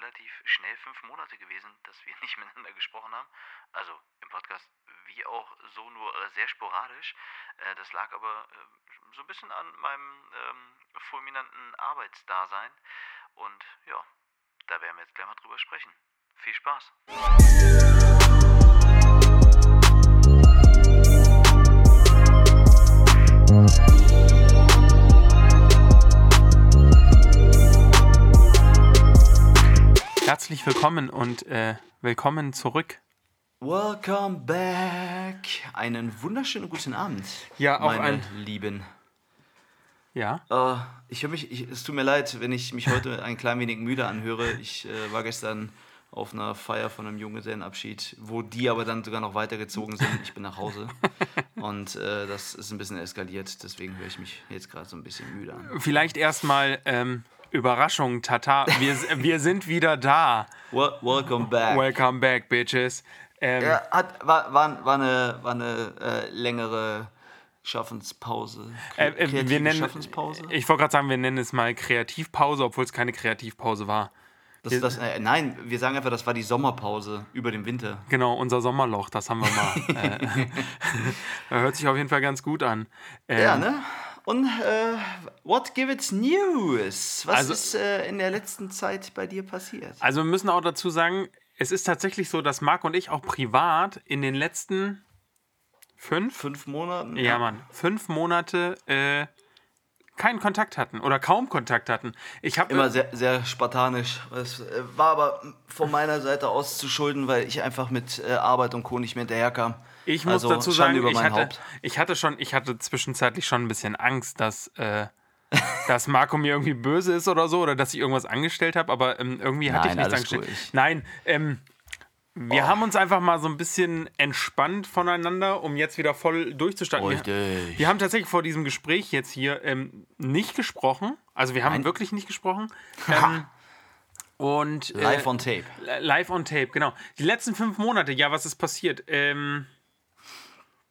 relativ schnell fünf Monate gewesen, dass wir nicht miteinander gesprochen haben. Also im Podcast wie auch so nur äh, sehr sporadisch. Äh, das lag aber äh, so ein bisschen an meinem ähm, fulminanten Arbeitsdasein. Und ja, da werden wir jetzt gleich mal drüber sprechen. Viel Spaß! Herzlich willkommen und äh, willkommen zurück. Welcome back. Einen wunderschönen guten Abend. Ja, auch meine ein- Lieben. Ja. Äh, ich höre mich, ich, es tut mir leid, wenn ich mich heute ein klein wenig müde anhöre. Ich äh, war gestern auf einer Feier von einem Junggesellenabschied, wo die aber dann sogar noch weitergezogen sind. Ich bin nach Hause und äh, das ist ein bisschen eskaliert. Deswegen höre ich mich jetzt gerade so ein bisschen müde an. Vielleicht erstmal ähm, Überraschung, Tata. Wir, wir sind wieder da. Wel welcome back. Welcome back, bitches. Ähm, Ja, hat, war, war, war eine, war eine äh, längere Schaffenspause. äh, äh, Kreative wir nennen, Schaffenspause? ich wollte gerade sagen, wir nennen es mal Kreativpause, obwohl es keine Kreativpause war. Das, das, äh, nein, wir sagen einfach, das war die Sommerpause über den Winter. Genau, unser Sommerloch, das haben wir mal. äh, hört sich auf jeden Fall ganz gut an. Ähm, Ja, ne? Und äh, what give it news? Was Also- ist äh, in der letzten Zeit bei dir passiert? Also wir müssen auch dazu sagen, es ist tatsächlich so, dass Marc und ich auch privat in den letzten fünf, Fünf Monaten? ja Mann, fünf Monate äh, keinen Kontakt hatten oder kaum Kontakt hatten. Ich habe Immer sehr, sehr spartanisch. Es äh, war aber von meiner Seite aus zu schulden, weil ich einfach mit äh, Arbeit und Co. nicht mehr hinterherkam. Ich muss also, dazu sagen, ich hatte, ich hatte schon, ich hatte zwischenzeitlich schon ein bisschen Angst, dass, äh, dass Marco mir irgendwie böse ist oder so oder dass ich irgendwas angestellt habe, aber ähm, irgendwie hatte Nein, ich nichts angestellt. ruhig. Nein, ähm, wir haben uns einfach mal so ein bisschen entspannt voneinander, um jetzt wieder voll durchzustarten. Wir, wir haben tatsächlich vor diesem Gespräch jetzt hier ähm, nicht gesprochen. Also wir haben Nein. wirklich nicht gesprochen. Ähm, und äh, Live on Tape. Live on Tape, genau. Die letzten fünf Monate, ja, was ist passiert? Ähm,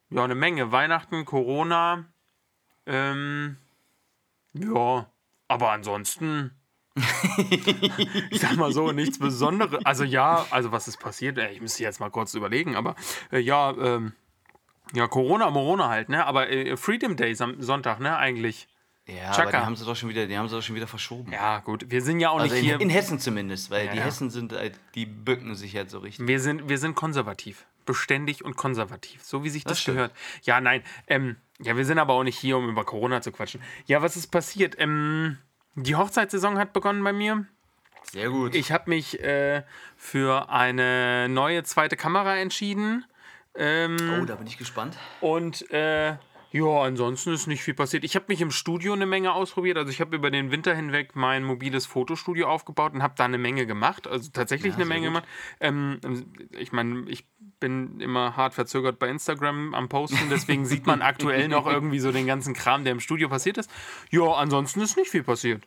ja, eine Menge. Weihnachten, Corona. Ähm, ja, aber ansonsten. ich sag mal so, nichts Besonderes. Also ja, also was ist passiert? Äh, Ich müsste jetzt mal kurz überlegen, aber äh, ja, ähm, ja, Corona, Morona halt, ne? Aber äh, Freedom Day am Sonntag, ne, eigentlich. Ja, Chaka. aber die haben sie doch schon wieder, die haben sie doch schon wieder verschoben. Ja, gut, wir sind ja auch Also nicht in, hier. in Hessen zumindest, weil die ja. Hessen sind, halt, die bücken sich halt so richtig. Wir sind, wir sind konservativ. Beständig und konservativ. So wie sich das, stimmt. gehört. Ja, nein. Ähm, ja, wir sind aber auch nicht hier, um über Corona zu quatschen. Ja, was ist passiert? Ähm, die Hochzeitssaison hat begonnen bei mir. Sehr gut. Ich habe mich äh, für eine neue zweite Kamera entschieden. Ähm, oh, da bin ich gespannt. und äh, ja, ansonsten ist nicht viel passiert. Ich habe mich im Studio eine Menge ausprobiert. Also ich habe über den Winter hinweg mein mobiles Fotostudio aufgebaut und habe da eine Menge gemacht. Also tatsächlich eine sehr Menge gut. gemacht. Ähm, ich meine, ich bin immer hart verzögert bei Instagram am Posten. Deswegen sieht man aktuell noch irgendwie so den ganzen Kram, der im Studio passiert ist. Ja, ansonsten ist nicht viel passiert.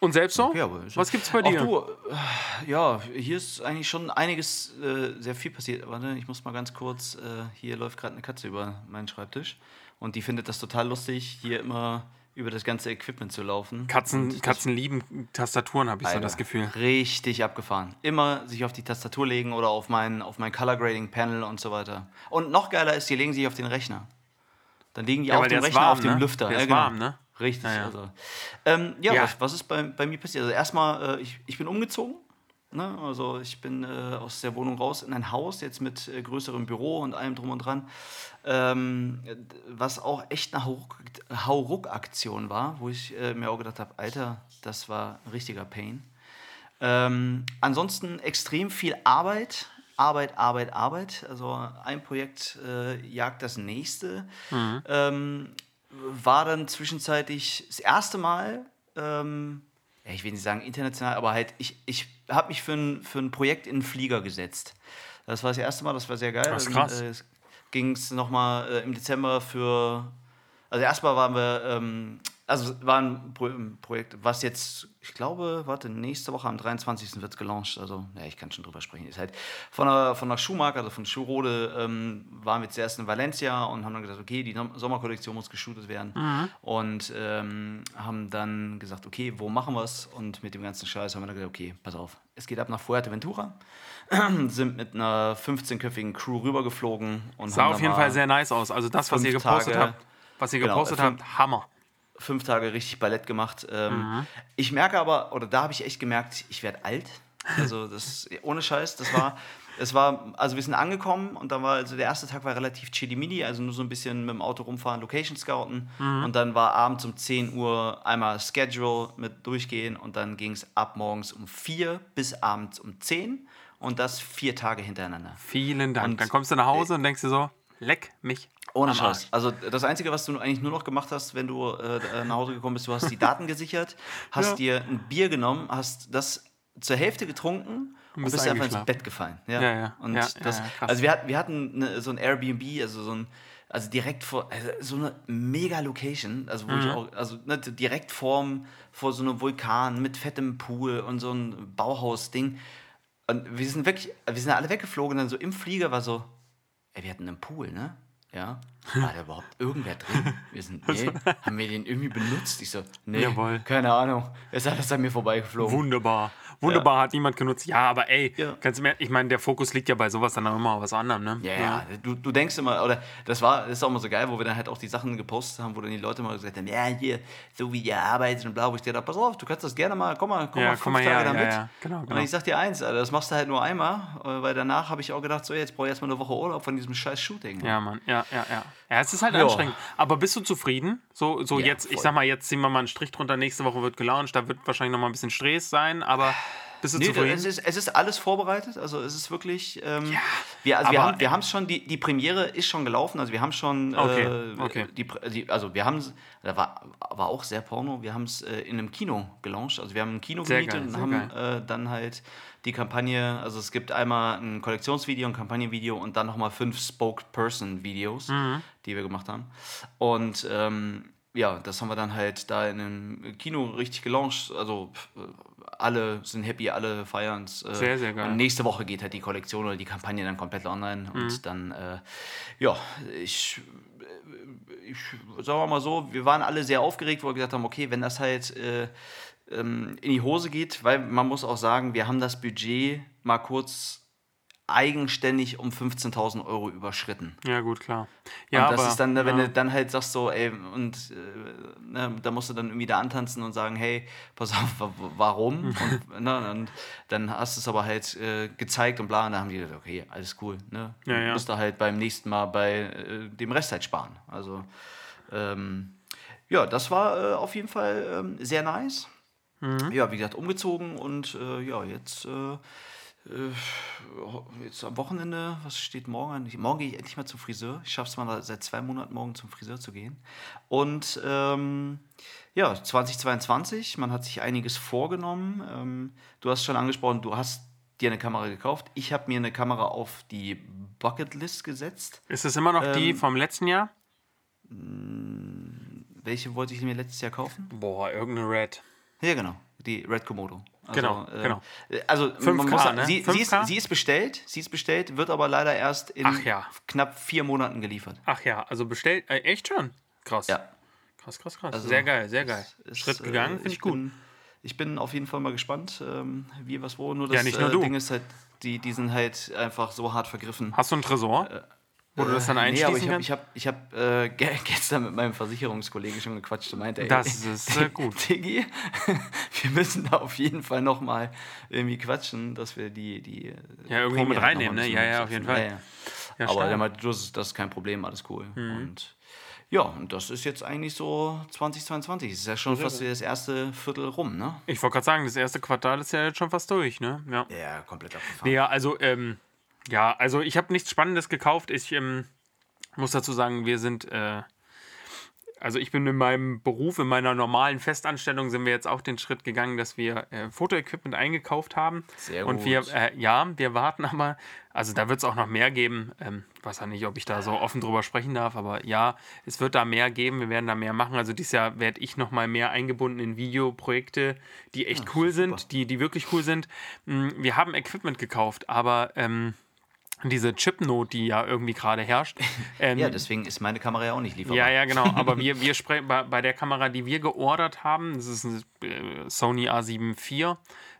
Und selbst so? Ja, ist- Was gibt's bei dir? du, äh, ja, hier ist eigentlich schon einiges, äh, sehr viel passiert. Warte, ich muss mal ganz kurz, äh, hier läuft gerade eine Katze über meinen Schreibtisch und die findet das total lustig, hier immer über das ganze Equipment zu laufen. Katzen, Katzen lieben Tastaturen, habe ich so Alter, das Gefühl. Richtig abgefahren. Immer sich auf die Tastatur legen oder auf mein, auf mein Color Grading Panel und so weiter. Und noch geiler ist, die legen sich auf den Rechner. Dann liegen die Ja, auf dem Rechner warm, auf dem ne? Lüfter. Der ja, ist genau. warm, ne? Richtig. Ja, ja. Also. Ähm, Ja. Was, was ist bei, bei mir passiert? Also erstmal, äh, ich, ich bin umgezogen. Ne? Also ich bin äh, aus der Wohnung raus in ein Haus, jetzt mit äh, größerem Büro und allem drum und dran. Ähm, was auch echt eine Hauruck- Hauruck-Aktion war, wo ich äh, mir auch gedacht habe, Alter, das war ein richtiger Pain. Ähm, ansonsten extrem viel Arbeit. Arbeit, Arbeit, Arbeit. Also ein Projekt äh, jagt das nächste. Ähm, war dann zwischenzeitlich das erste Mal, ähm, ich will nicht sagen international, aber halt, ich, ich habe mich für ein, für ein Projekt in einen Flieger gesetzt. Das war das erste Mal, das war sehr geil. Das ist krass. äh, es ging es nochmal äh, im Dezember für. Also erstmal waren wir, ähm, also war ein, Pro ein Projekt, was jetzt, ich glaube, warte, nächste Woche am 23. wird es gelauncht. Also, ja, ich kann schon drüber sprechen. Ist halt von der, von der Schuhmarke, also von Schuhrode, ähm, waren wir zuerst in Valencia und haben dann gesagt, okay, die Sommerkollektion muss geshootet werden. Mhm. Und ähm, haben dann gesagt, okay, wo machen wir es? Und mit dem ganzen Scheiß haben wir dann gesagt, okay, pass auf, es geht ab nach Fuerteventura. sind mit einer 15-köpfigen Crew rübergeflogen. Und Sah auf jeden Fall sehr nice aus. Also das, was ihr gepostet Tage- habt, was ihr Genau, gepostet fünf- habt, Hammer. Fünf Tage richtig Ballett gemacht. Ähm. Ich merke aber, oder da habe ich echt gemerkt, ich werde alt. Also das, ohne Scheiß, das war, es war, also wir sind angekommen und dann war, also der erste Tag war relativ chili mini, also nur so ein bisschen mit dem Auto rumfahren, Location scouten Mhm. und dann war abends um 10 Uhr einmal Schedule mit durchgehen und dann ging es ab morgens um 4 bis abends um 10 und das vier Tage hintereinander. Vielen Dank. Und- Dann kommst du nach Hause und denkst dir so, leck mich. Ohne Scheiß. Also das Einzige, was du eigentlich nur noch gemacht hast, wenn du äh, nach Hause gekommen bist, du hast die Daten gesichert, hast Ja. dir ein Bier genommen, hast das zur Hälfte getrunken und bist bist einfach ins. Bett gefallen. Ja, Ja, ja. Und Ja, das, also wir hatten, wir hatten eine, so ein Airbnb, also so ein also direkt vor, also so eine mega Location, also wo ich Mhm. auch, also ne, direkt vorm, vor so einem Vulkan mit fettem Pool und so ein Bauhaus-Ding. Und wir sind wirklich, wir sind alle weggeflogen, dann so im Flieger war so, ey, wir hatten einen Pool, ne? Ja. War da überhaupt irgendwer drin? Wir sind, nee, haben wir den irgendwie benutzt? Ich so, nee, Jawohl. keine Ahnung. Ist alles an mir vorbeigeflogen. Wunderbar. Wunderbar, hat niemand genutzt. Ja, aber ey, Ja. ganz im Ernst, ich meine, der Fokus liegt ja bei sowas dann auch immer auf was anderem, ne? Ja, ja, du, du denkst immer, oder das war, das ist auch immer so geil, wo wir dann halt auch die Sachen gepostet haben, wo dann die Leute mal gesagt haben, ja, hier, so wie ihr arbeitet und bla, wo ich dir da, pass auf, du kannst das gerne mal, komm mal, komm Ja, mal komm fünf mal Tage her, da ja, mit. ja, genau, genau. Und ich sag dir eins, Alter, das machst du halt nur einmal, äh, weil danach habe ich auch gedacht, so, jetzt brauche ich erstmal eine Woche Urlaub von diesem scheiß Shooting. Ja, Mann, ja, ja, ja. Ja, es ist halt Ja. anstrengend. Aber bist du zufrieden? So, so Ja, jetzt, ich voll. sag mal, jetzt ziehen wir mal einen Strich drunter, nächste Woche wird gelauncht, da wird wahrscheinlich noch mal ein bisschen Stress sein, aber bist du Nee, zufrieden? es ist, es ist alles vorbereitet, also es ist wirklich, ähm, wir, also aber- haben wir haben es schon, die, die Premiere ist schon gelaufen, also wir haben schon, Okay, äh, okay. Die, die, also wir haben da war, war auch sehr porno, wir haben es äh, in einem Kino gelauncht, also wir haben ein Kino Sehr gemietet geil, und haben äh, dann halt die Kampagne, also es gibt einmal ein Kollektionsvideo, ein Kampagnenvideo und dann nochmal fünf Spokesperson-Videos, Mhm. die wir gemacht haben und ähm, ja, das haben wir dann halt da in einem Kino richtig gelauncht. Also alle sind happy, alle feiern es. Äh, Sehr, sehr geil. Und nächste Woche geht halt die Kollektion oder die Kampagne dann komplett online. Mhm. Und dann, äh, ja, ich, ich sagen wir mal so, wir waren alle sehr aufgeregt, wo wir gesagt haben, okay, wenn das halt äh, ähm, in die Hose geht, weil man muss auch sagen, wir haben das Budget mal kurz eigenständig um 15.000 Euro überschritten. ja, gut, klar. Ja, und das aber, ist dann, ne, wenn ja. du dann halt sagst so, ey, und äh, ne, da musst du dann irgendwie da antanzen und sagen, hey, pass auf, wa- wa- warum? und, ne, und dann hast du es aber halt äh, gezeigt und bla, und dann haben die gesagt, okay, alles cool, ne? Ja, ja. Du musst da halt beim nächsten Mal bei äh, dem Rest halt sparen. Also, ähm, ja, das war äh, auf jeden Fall ähm, sehr nice. Mhm. Ja, wie gesagt, umgezogen und äh, ja, jetzt, äh, jetzt am Wochenende, was steht morgen an? Morgen gehe ich endlich mal zum Friseur. Ich schaffe es mal seit zwei Monaten morgen zum Friseur zu gehen. Und ähm, ja, 2022, man hat sich einiges vorgenommen. Ähm, du hast schon angesprochen, du hast dir eine Kamera gekauft. Ich habe mir eine Kamera auf die Bucketlist gesetzt. Ist es immer noch die ähm, vom letzten Jahr? Welche wollte ich mir letztes Jahr kaufen? Boah, irgendeine Red. Ja, genau. Die Red Komodo. Also, Genau, äh, genau. äh, Also, 5K, man muss ne? sie, sie, ist, 5K? sie ist bestellt, sie ist bestellt, wird aber leider erst in ja. knapp vier Monaten geliefert. Ach ja, also bestellt, äh, echt schon? Krass. Ja. Krass, krass, krass. Also, sehr geil, sehr geil. Ist, Schritt äh, gegangen, finde ich gut. Bin, ich bin auf jeden Fall mal gespannt, ähm, wie, was, wo. Nur das Ja, nicht nur äh, du. Ding ist halt, die, die sind halt einfach so hart vergriffen. Hast du einen Tresor? Wo du das dann Äh, nee, einschließen aber ich habe ich hab, ich hab, äh, ge- gestern mit meinem Versicherungskollegen schon gequatscht und meinte, ey, Das ist äh, gut. Diggi, wir müssen da auf jeden Fall noch mal irgendwie quatschen, dass wir die, die Ja, irgendwo mit halt reinnehmen, ne? Ja, ja, auf jeden. Fall. Ja, Ja, ja. Aber der meinte, das ist, das ist kein Problem, alles cool. Und ja, und das ist jetzt eigentlich so 2022. Das ist ja schon fast das erste Viertel rum, ne? Ich wollte gerade sagen, das erste Quartal ist ja jetzt schon fast durch, ne? Ja. Ja, komplett abgefahren. Ja, also, ähm, ja, also ich habe nichts Spannendes gekauft. Ich ähm, muss dazu sagen, wir sind, äh, also ich bin in meinem Beruf, in meiner normalen Festanstellung sind wir jetzt auch den Schritt gegangen, dass wir äh, Fotoequipment eingekauft haben. Sehr Und gut. wir, äh, ja, wir warten aber, also da wird es auch noch mehr geben. Ähm, ich weiß ja nicht, ob ich da so offen drüber sprechen darf, aber ja, es wird da mehr geben, wir werden da mehr machen. Also dieses Jahr werde ich noch mal mehr eingebunden in Videoprojekte, die echt cool sind, die, die wirklich cool sind. Mm, Wir haben Equipment gekauft, aber ähm, diese Chipnote, die ja irgendwie gerade herrscht, ähm, Ja, deswegen ist meine Kamera ja auch nicht lieferbar. ja, ja, genau. Aber wir, wir sprechen bei, bei der Kamera, die wir geordert haben, das ist eine äh, Sony A7 IV,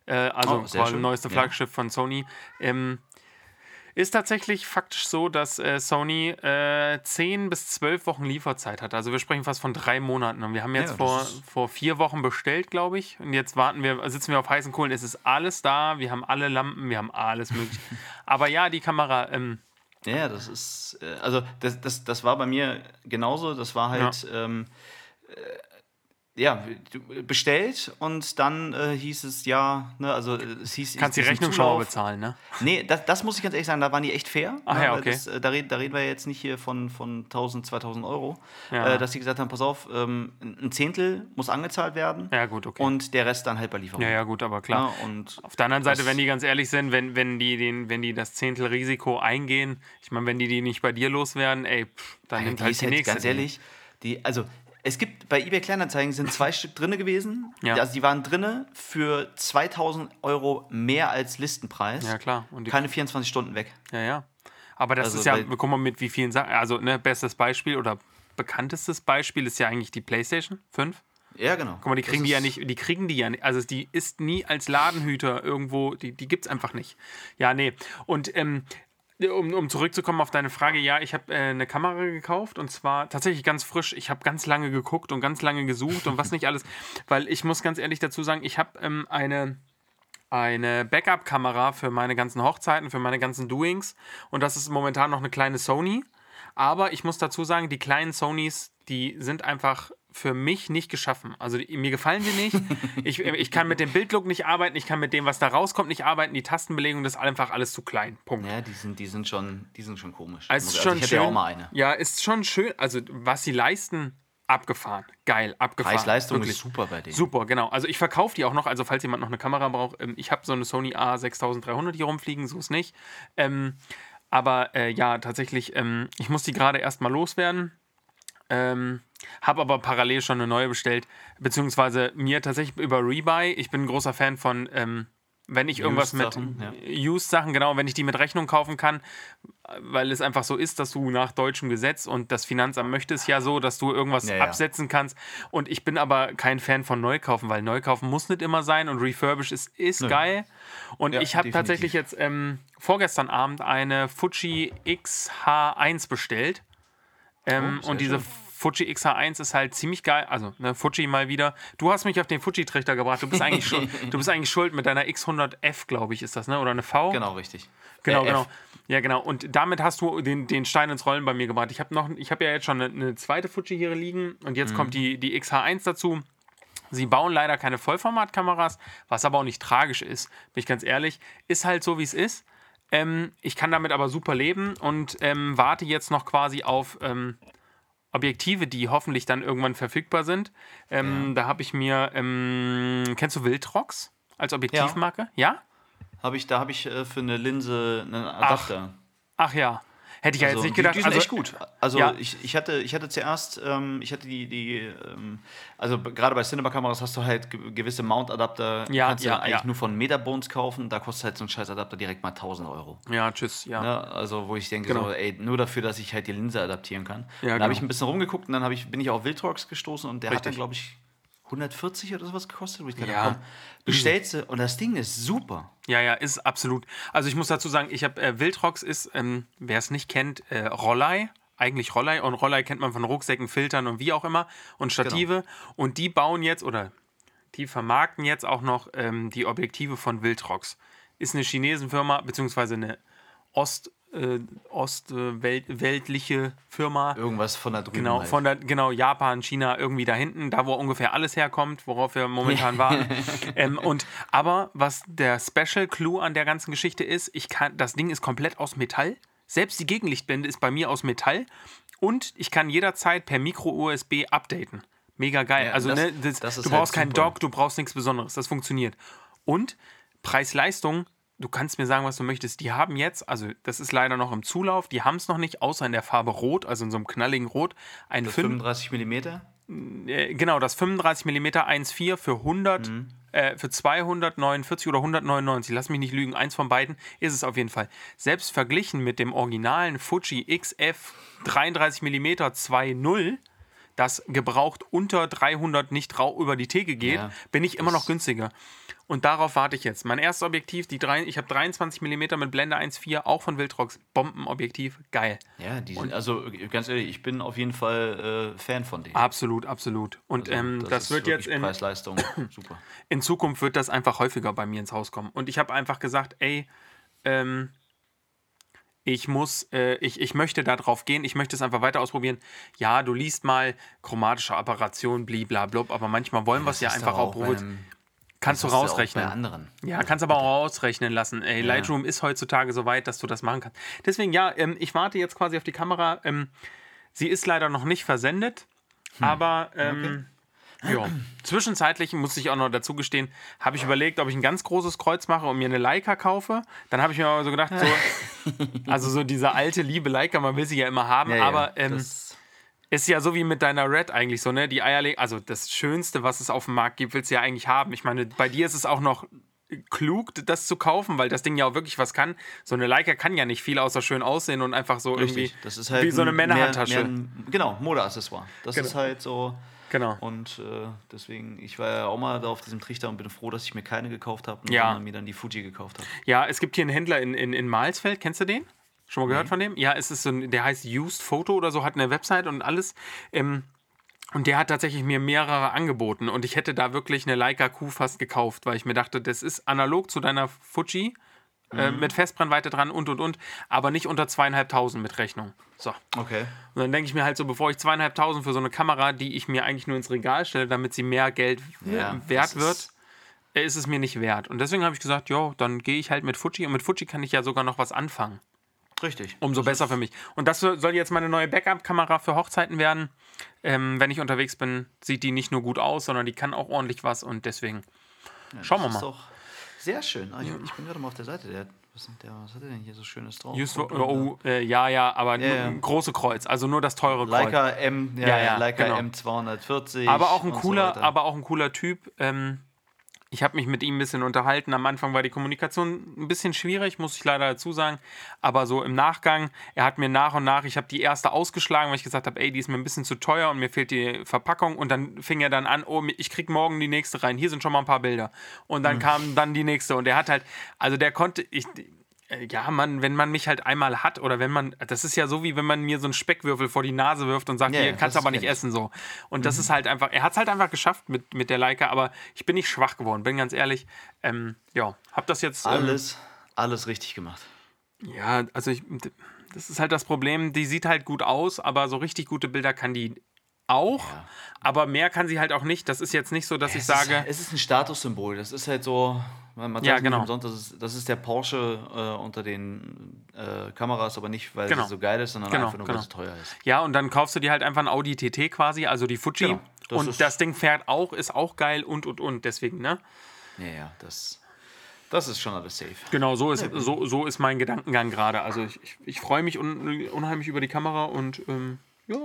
äh, also Oh, quasi neueste Ja. Flaggschiff von Sony. Ähm, ist tatsächlich faktisch so, dass äh, Sony äh, 10 bis 12 Wochen Lieferzeit hat. Also wir sprechen fast von drei Monaten. Und wir haben jetzt das vor, vor vier Wochen bestellt, glaube ich. Und jetzt warten wir, sitzen wir auf heißen Kohlen. Es ist alles da. Wir haben alle Lampen, wir haben alles mögliche. Aber ja, die Kamera, ähm, Ja, ja, das ist, äh, also das, das, das war bei mir genauso. Das war halt, ähm, äh, ja, du- bestellt und dann äh, hieß es ja, ne, also äh, es hieß. kannst die Rechnung schon mal bezahlen, ne? Nee, das, das muss ich ganz ehrlich sagen, da waren die echt fair. Ach ne, ja, okay. Das, äh, da, reden, da reden wir jetzt nicht hier von, von 1000, 2000 Euro. Ja. Äh, dass sie gesagt haben, pass auf, ähm, ein Zehntel muss angezahlt werden Ja, gut, okay. und der Rest dann halt bei Lieferung. ja, ja, gut, aber klar. Ja, und Auf der anderen Seite, wenn die ganz ehrlich sind, wenn, wenn, die den, wenn die das Zehntel Risiko eingehen, ich meine, wenn die die nicht bei dir loswerden, ey, pff, dann nimmt die halt ist die nächste. Ganz ehrlich, die, also es gibt bei eBay Kleinanzeigen sind zwei Stück drinne gewesen. Ja. Also die waren drinne für 2000 Euro mehr als Listenpreis. Ja, klar. Und Keine 24 Stunden weg. ja, ja. Aber das Also, ist ja, weil- guck mal, mit wie vielen Sachen. Also, ne, bestes Beispiel oder bekanntestes Beispiel ist ja eigentlich die PlayStation 5. Ja, genau. Guck mal, die kriegen die ja nicht, die kriegen die ja nicht, also die ist nie als Ladenhüter irgendwo, die, die gibt es einfach nicht. Ja, nee. Und ähm, um, um zurückzukommen auf deine Frage, ja, ich habe äh, eine Kamera gekauft und zwar tatsächlich ganz frisch. Ich habe ganz lange geguckt und ganz lange gesucht und was nicht alles, weil ich muss ganz ehrlich dazu sagen, ich habe ähm, eine eine Backup-Kamera für meine ganzen Hochzeiten, für meine ganzen Doings. Und das ist momentan noch eine kleine Sony. Aber ich muss dazu sagen, die kleinen Sonys, die sind einfach für mich nicht geschaffen. Also die, mir gefallen sie nicht. ich, ich kann mit dem Bildlook nicht arbeiten, ich kann mit dem, was da rauskommt, nicht arbeiten. Die Tastenbelegung, das ist einfach alles zu klein. Punkt. Ja, die sind, die sind schon, die sind schon komisch. Also, ist schon ich hätte schön. ja auch mal eine. Ja, ist schon schön. Also, was sie leisten, abgefahren. Geil, abgefahren. Preis-Leistung Wirklich. ist super bei denen. Super, genau. Also ich verkaufe die auch noch, also falls jemand noch eine Kamera braucht. Ähm, ich habe so eine Sony A6300 hier rumfliegen, so ist nicht. Ähm, aber äh, ja, tatsächlich, ähm, ich muss die gerade erstmal loswerden. Ähm, habe aber parallel schon eine neue bestellt, beziehungsweise mir tatsächlich über Rebuy. Ich bin ein großer Fan von, ähm, wenn ich irgendwas mit Used-Sachen, ja. Used-Sachen, genau, wenn ich die mit Rechnung kaufen kann, weil es einfach so ist, dass du nach deutschem Gesetz und das Finanzamt möchte es ja so, dass du irgendwas Ja, ja. absetzen kannst. Und ich bin aber kein Fan von Neukaufen, weil Neukaufen muss nicht immer sein und Refurbish ist, ist geil. Und ich habe tatsächlich jetzt ähm, vorgestern Abend eine Fuji XH1 bestellt. Ähm, Oh, und diese schön. Fuji XH1 ist halt ziemlich geil. Also, ne, Fuji mal wieder. Du hast mich auf den Fuji-Trichter gebracht. Du bist eigentlich, schuld, du bist eigentlich schuld mit deiner X100F, glaube ich, ist das, ne? Oder eine V? Genau, richtig. Genau, Äh, genau. F. Ja, genau. Und damit hast du den, den Stein ins Rollen bei mir gebracht. Ich habe habe ja jetzt schon eine, eine zweite Fuji hier liegen und Mhm. jetzt kommt die, die XH1 dazu. Sie bauen leider keine Vollformatkameras, was aber auch nicht tragisch ist, bin ich ganz ehrlich. Ist halt so, wie es ist. Ähm, ich kann damit aber super leben und ähm, warte jetzt noch quasi auf ähm, Objektive, die hoffentlich dann irgendwann verfügbar sind. Ähm, Da habe ich mir, ähm, kennst du Wildrox als Objektivmarke? ja? Hab ich, da habe ich äh, für eine Linse einen Adapter. Ach ja. Hätte ich ja Also, jetzt nicht die- gedacht. Die, sind also, echt gut. Also Ja. ich, ich, hatte, ich hatte zuerst, ähm, ich hatte die, die ähm, also gerade bei Cinema-Kameras hast du halt ge gewisse Mount-Adapter, Ja, kannst ja, du eigentlich nur von Metabones kaufen, da kostet halt so ein scheiß Adapter direkt mal 1000 Euro. Ja, tschüss, ja. Ne? Also wo ich denke, Genau. so, ey, nur dafür, dass ich halt die Linse adaptieren kann. Ja, dann habe ich genau. ein bisschen rumgeguckt und dann ich, bin ich auf Wildrox gestoßen und der hat dann, Richtig. glaube ich, 140 oder sowas gekostet. Wo ich gedacht Ja. komm, bestellst du und das Ding ist super. Ja, ja, ist absolut. Also ich muss dazu sagen, ich habe äh, Wildrox ist, ähm, wer es nicht kennt, äh, Rollei. Eigentlich Rollei und Rollei kennt man von Rucksäcken, Filtern und wie auch immer und Stative. Und die bauen jetzt oder die vermarkten jetzt auch noch ähm, die Objektive von Wildrox. Ist eine Chinesenfirma, beziehungsweise eine Ost, äh, ostweltliche Firma. Irgendwas von da drüben. Genau, halt. von der, genau, Japan, China, irgendwie da hinten, da wo ungefähr alles herkommt, worauf wir momentan warten. ähm, und, aber was der Special Clue an der ganzen Geschichte ist, ich kann, das Ding ist komplett aus Metall. Selbst die Gegenlichtblende ist bei mir aus Metall. Und ich kann jederzeit per Micro-USB updaten. Mega geil. Ja, also, das- ne, das, das du halt brauchst keinen super. Dock, du brauchst nichts Besonderes. Das funktioniert. Und Preis-Leistung, du kannst mir sagen, was du möchtest. Die haben jetzt, also das ist leider noch im Zulauf, die haben es noch nicht, außer in der Farbe Rot, also in so einem knalligen Rot, ein 5, 35 Millimeter. äh, genau, das 35 mm 1.4 für 100, Mhm. äh, für 249 oder 199, lass mich nicht lügen, eins von beiden ist es auf jeden Fall. Selbst verglichen mit dem originalen Fuji XF 33 mm 2.0, das gebraucht unter 300 nicht rau über die Theke geht, Ja, bin ich immer noch günstiger. Und darauf warte ich jetzt. Mein erstes Objektiv, die drei, ich habe 23 mm mit Blende 1.4, auch von Wildrox, Bombenobjektiv, geil. Ja, die sind, also ganz ehrlich, ich bin auf jeden Fall äh, Fan von denen. Absolut, absolut. Und Also, ähm, das, ist wird jetzt in, Preis-Leistung super. in Zukunft wird das einfach häufiger bei mir ins Haus kommen. Und ich habe einfach gesagt, ey, ähm, ich muss, äh, ich, ich möchte da drauf gehen, ich möchte es einfach weiter ausprobieren. Ja, du liest mal chromatische Apparation, bliblablub, aber manchmal wollen wir es ja einfach doch auch bei Kannst du das ja auch rausrechnen. Bei anderen. Ja, kannst aber auch ausrechnen lassen. Ey, Lightroom ist heutzutage so weit, dass du das machen kannst. Deswegen, ja, ähm, ich warte jetzt quasi auf die Kamera. Ähm, sie ist leider noch nicht versendet, Hm. aber ähm, ja. Zwischenzeitlich muss ich auch noch dazu gestehen, habe ich überlegt, ob ich ein ganz großes Kreuz mache und mir eine Leica kaufe. Dann habe ich mir aber so gedacht, so, also so diese alte liebe Leica, man will sie ja immer haben, Ja, ja, aber ähm, das, ist ja so wie mit deiner Red eigentlich so, ne? Die Eierle also das Schönste, was es auf dem Markt gibt, willst du ja eigentlich haben. Ich meine, bei dir ist es auch noch klug, das zu kaufen, weil das Ding ja auch wirklich was kann. So eine Leica kann ja nicht viel außer schön aussehen und einfach so richtig. irgendwie Das ist halt wie so eine Männerhandtasche. genau, Modeaccessoire. Das Genau. ist halt so. Genau. Und äh, deswegen, ich war ja auch mal da auf diesem Trichter und bin froh, dass ich mir keine gekauft habe, Ja. sondern mir dann die Fuji gekauft habe. Ja, es gibt hier einen Händler in, in, in Malsfeld, kennst du den? Schon mal gehört von dem? Ja, es ist so ein, der heißt Used Photo oder so, hat eine Website und alles. Ähm, und der hat tatsächlich mir mehrere angeboten und ich hätte da wirklich eine Leica Q fast gekauft, weil ich mir dachte, das ist analog zu deiner Fuji äh, mit Festbrennweite dran und und und, aber nicht unter zweieinhalbtausend mit Rechnung. So. Okay. Und dann denke ich mir halt so, bevor ich zweieinhalbtausend für so eine Kamera, die ich mir eigentlich nur ins Regal stelle, damit sie mehr Geld Ja, wert wird, ist- äh, ist es mir nicht wert. Und deswegen habe ich gesagt, ja, dann gehe ich halt mit Fuji und mit Fuji kann ich ja sogar noch was anfangen. Richtig. Umso besser für mich. Und das soll jetzt meine neue Backup-Kamera für Hochzeiten werden. Ähm, wenn ich unterwegs bin, sieht die nicht nur gut aus, sondern die kann auch ordentlich was und deswegen schauen wir Das ist mal. doch sehr schön. Ah, ich, ich bin gerade mal auf der Seite. Der, was, der, was hat er denn hier so Schönes drauf? Just, Und- oh, äh, ja, ja, aber ja. ein große Kreuz, also nur das teure Kreuz. Leica M, ja, Ja, ja, Leica genau. M240. aber auch ein so cooler, weiter. aber auch ein cooler Typ. Ähm, ich habe mich mit ihm ein bisschen unterhalten. Am Anfang war die Kommunikation ein bisschen schwierig, muss ich leider dazu sagen. Aber so im Nachgang, er hat mir nach und nach, ich habe die erste ausgeschlagen, weil ich gesagt habe, ey, die ist mir ein bisschen zu teuer und mir fehlt die Verpackung. Und dann fing er dann an, oh, ich krieg morgen die nächste rein. Hier sind schon mal ein paar Bilder. Und Mhm. dann kam dann die nächste. Und er hat halt, also der konnte, ich, ja, man, wenn man mich halt einmal hat oder wenn man, das ist ja so wie wenn man mir so einen Speckwürfel vor die Nase wirft und sagt, Ja, hier kannst das aber nicht ich. essen so. Und das ist halt einfach, er hat es halt einfach geschafft mit, mit der Leica, aber ich bin nicht schwach geworden, bin ganz ehrlich. Ähm, ja, hab das jetzt. Ähm, alles, alles richtig gemacht. ja, also ich, das ist halt das Problem, die sieht halt gut aus, aber so richtig gute Bilder kann die auch, Ja. aber mehr kann sie halt auch nicht. Das ist jetzt nicht so, dass ich es sage, Ist, es ist ein Statussymbol. Das ist halt so, man, Ja, sagt nicht genau. umsonst, das ist, das ist der Porsche äh, unter den äh, Kameras, aber nicht, weil Genau. sie so geil ist, sondern Genau, einfach nur, genau. weil sie teuer ist. Ja, und dann kaufst du dir halt einfach ein Audi TT quasi, also die Fuji. Genau, das und das Ding fährt auch, ist auch geil und und und. Deswegen, ne? Ja, ja, das, das ist schon alles safe. Genau, so ist, so, so ist mein Gedankengang gerade. Also ich, ich, ich freue mich un, unheimlich über die Kamera und ähm, ja,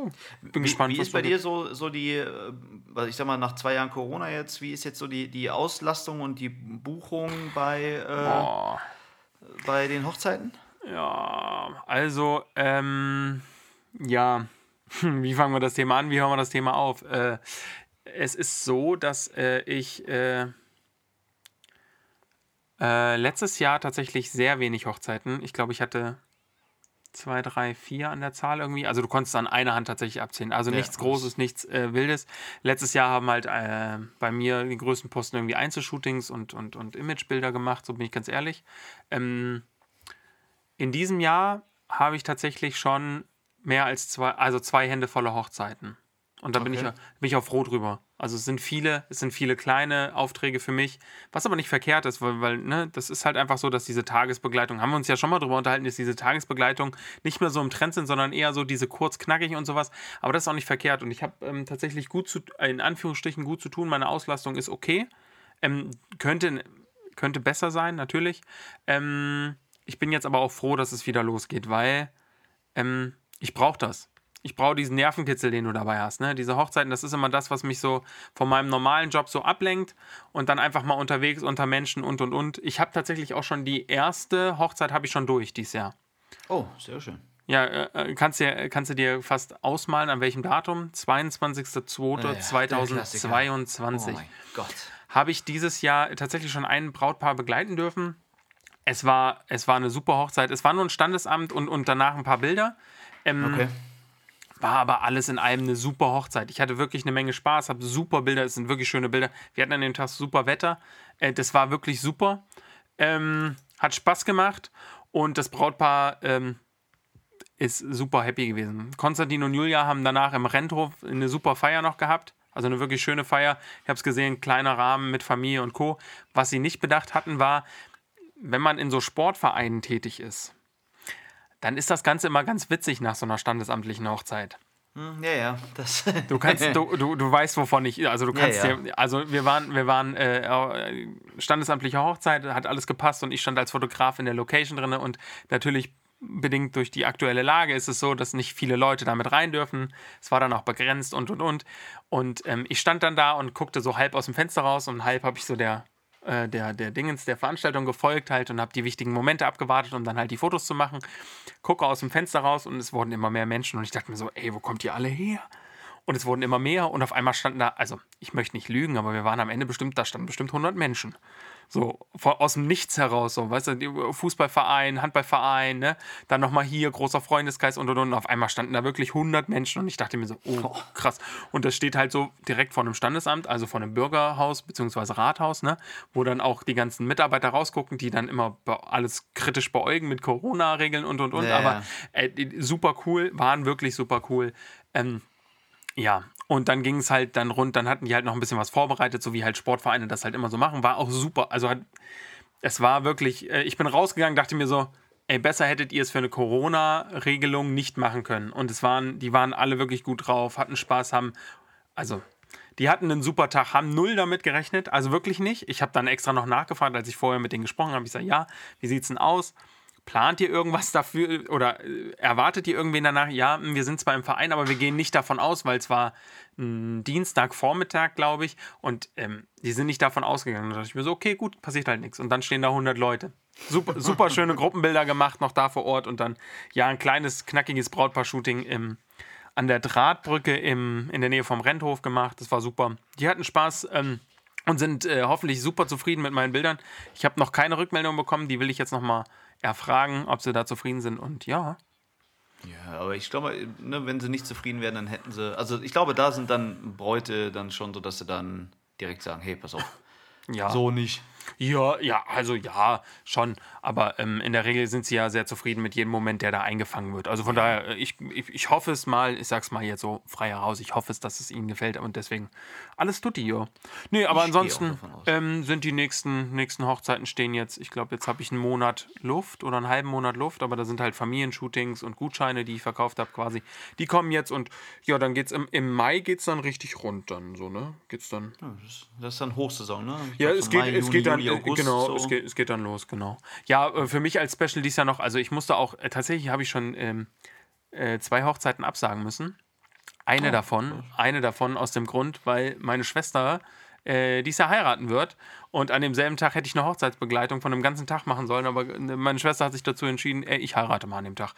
bin Wie, gespannt. wie ist bei dir so, so die, äh, was ich sag mal, nach zwei Jahren Corona jetzt, wie ist jetzt so die, die Auslastung und die Buchung bei, äh, bei den Hochzeiten? ja, also, ähm, ja, wie fangen wir das Thema an? Wie hören wir das Thema auf? Äh, es ist so, dass äh, ich äh, äh, letztes Jahr tatsächlich sehr wenig Hochzeiten. Ich glaube, ich hatte zwei, drei, vier an der Zahl irgendwie. Also du konntest an einer Hand tatsächlich abzählen. Also Ja, nichts Großes, nichts äh, Wildes. Letztes Jahr haben halt äh, bei mir die größten Posten irgendwie Einzelshootings und, und, und Imagebilder gemacht, so bin ich ganz ehrlich. Ähm, in diesem Jahr habe ich tatsächlich schon mehr als zwei, also zwei Hände voller Hochzeiten. Und da bin, ich, Okay. bin ich auch froh drüber. Also es sind viele, es sind viele kleine Aufträge für mich, was aber nicht verkehrt ist, weil, weil ne, das ist halt einfach so, dass diese Tagesbegleitung, haben wir uns ja schon mal drüber unterhalten, dass diese Tagesbegleitung nicht mehr so im Trend sind, sondern eher so diese kurz knackig und sowas. Aber das ist auch nicht verkehrt. Und ich habe ähm, tatsächlich gut zu, in Anführungsstrichen gut zu tun. Meine Auslastung ist okay. Ähm, könnte, könnte besser sein, natürlich. Ähm, ich bin jetzt aber auch froh, dass es wieder losgeht, weil ähm, ich brauche das ich brauche diesen Nervenkitzel, den du dabei hast. Ne? Diese Hochzeiten, das ist immer das, was mich so von meinem normalen Job so ablenkt und dann einfach mal unterwegs unter Menschen und und und. Ich habe tatsächlich auch schon die erste Hochzeit habe ich schon durch dieses Jahr. Oh, sehr schön. Ja, äh, äh kannst, dir, kannst du dir fast ausmalen, an welchem Datum? 22.02.2022. Ja, oh mein Gott. Habe ich dieses Jahr tatsächlich schon ein Brautpaar begleiten dürfen. Es war, es war eine super Hochzeit. Es war nur ein Standesamt und, und danach ein paar Bilder. Ähm, okay. War aber alles in allem eine super Hochzeit. Ich hatte wirklich eine Menge Spaß, habe super Bilder, es sind wirklich schöne Bilder. Wir hatten an dem Tag super Wetter. Äh, das war wirklich super. Ähm, hat Spaß gemacht und das Brautpaar ähm, ist super happy gewesen. Konstantin und Julia haben danach im Renthof eine super Feier noch gehabt. Also eine wirklich schöne Feier. Ich habe es gesehen, kleiner Rahmen mit Familie und Co. Was sie nicht bedacht hatten, war, wenn man in so Sportvereinen tätig ist, dann ist das Ganze immer ganz witzig nach so einer standesamtlichen Hochzeit. Hm, ja, ja. Das du kannst, du, du, du weißt, wovon ich. Also du kannst ja, ja. dir, also wir waren, wir waren äh, standesamtliche Hochzeit, hat alles gepasst und ich stand als Fotograf in der Location drin und natürlich bedingt durch die aktuelle Lage ist es so, dass nicht viele Leute damit rein dürfen. Es war dann auch begrenzt und und und. Und ähm, ich stand dann da und guckte so halb aus dem Fenster raus und halb habe ich so der äh, der, der Dingens der Veranstaltung gefolgt halt und habe die wichtigen Momente abgewartet, um dann halt die Fotos zu machen. Gucke aus dem Fenster raus und es wurden immer mehr Menschen und ich dachte mir so, ey, wo kommt ihr alle her? Und es wurden immer mehr und auf einmal standen da, also ich möchte nicht lügen, aber wir waren am Ende bestimmt, da standen bestimmt 100 Menschen. So aus dem Nichts heraus, so, weißt du, Fußballverein, Handballverein, ne? Dann nochmal hier, großer Freundeskreis und und und. Auf einmal standen da wirklich 100 Menschen und ich dachte mir so, oh, krass. Und das steht halt so direkt vor einem Standesamt, also vor einem Bürgerhaus bzw. Rathaus, ne? Wo dann auch die ganzen Mitarbeiter rausgucken, die dann immer alles kritisch beäugen mit Corona-Regeln und und und. Ja, Aber äh, super cool, waren wirklich super cool. Ähm, ja, und dann ging es halt dann rund, dann hatten die halt noch ein bisschen was vorbereitet, so wie halt Sportvereine das halt immer so machen. War auch super. Also hat, es war wirklich, äh, ich bin rausgegangen, dachte mir so, ey, besser hättet ihr es für eine Corona-Regelung nicht machen können. Und es waren, die waren alle wirklich gut drauf, hatten Spaß, haben, also die hatten einen super Tag, haben null damit gerechnet, also wirklich nicht. Ich habe dann extra noch nachgefragt, als ich vorher mit denen gesprochen habe. Ich sage, ja, wie sieht's denn aus? Plant ihr irgendwas dafür oder äh, erwartet ihr irgendwen danach? Ja, hm, wir sind zwar im Verein, aber wir gehen nicht davon aus, weil es war ein Dienstagvormittag, glaube ich, und ähm, die sind nicht davon ausgegangen. Da dachte ich mir so, okay, gut, passiert halt nichts. Und dann stehen da 100 Leute. Super, super schöne Gruppenbilder gemacht, noch da vor Ort und dann, ja, ein kleines, knackiges Brautpaar-Shooting an der Drahtbrücke im, in der Nähe vom Renthof gemacht. Das war super. Die hatten Spaß. Ähm, und sind äh, hoffentlich super zufrieden mit meinen Bildern. Ich habe noch keine Rückmeldung bekommen, die will ich jetzt noch mal erfragen, ob sie da zufrieden sind und ja. Ja, aber ich glaube, ne, wenn sie nicht zufrieden wären, dann hätten sie. Also ich glaube, da sind dann Bräute dann schon so, dass sie dann direkt sagen, hey, pass auf. Ja. So nicht. Ja, ja, also ja, schon. Aber ähm, in der Regel sind sie ja sehr zufrieden mit jedem Moment, der da eingefangen wird. Also von daher, äh, ich, ich, ich hoffe es mal, ich sag's mal jetzt so frei heraus, ich hoffe es, dass es ihnen gefällt und deswegen alles tut die, ja. Nee, aber ich ansonsten ähm, sind die nächsten, nächsten Hochzeiten stehen jetzt, ich glaube, jetzt habe ich einen Monat Luft oder einen halben Monat Luft, aber da sind halt Familienshootings und Gutscheine, die ich verkauft habe quasi. Die kommen jetzt und ja, dann geht's im, im Mai geht's dann richtig rund dann so, ne? Geht's dann. Ja, das, ist dann Hochsaison, ne? Ich ja, es geht, Mai, es Juni, geht dann, Juli, August, genau, so. es, geht, es geht dann los, genau. Ja, äh, für mich als Special dies Jahr noch, also ich musste auch, äh, tatsächlich habe ich schon ähm, äh, zwei Hochzeiten absagen müssen. Eine oh, davon, eine davon aus dem Grund, weil meine Schwester äh, dies Jahr heiraten wird. Und an demselben Tag hätte ich eine Hochzeitsbegleitung von einem ganzen Tag machen sollen, aber äh, meine Schwester hat sich dazu entschieden, ey, ich heirate mal an dem Tag.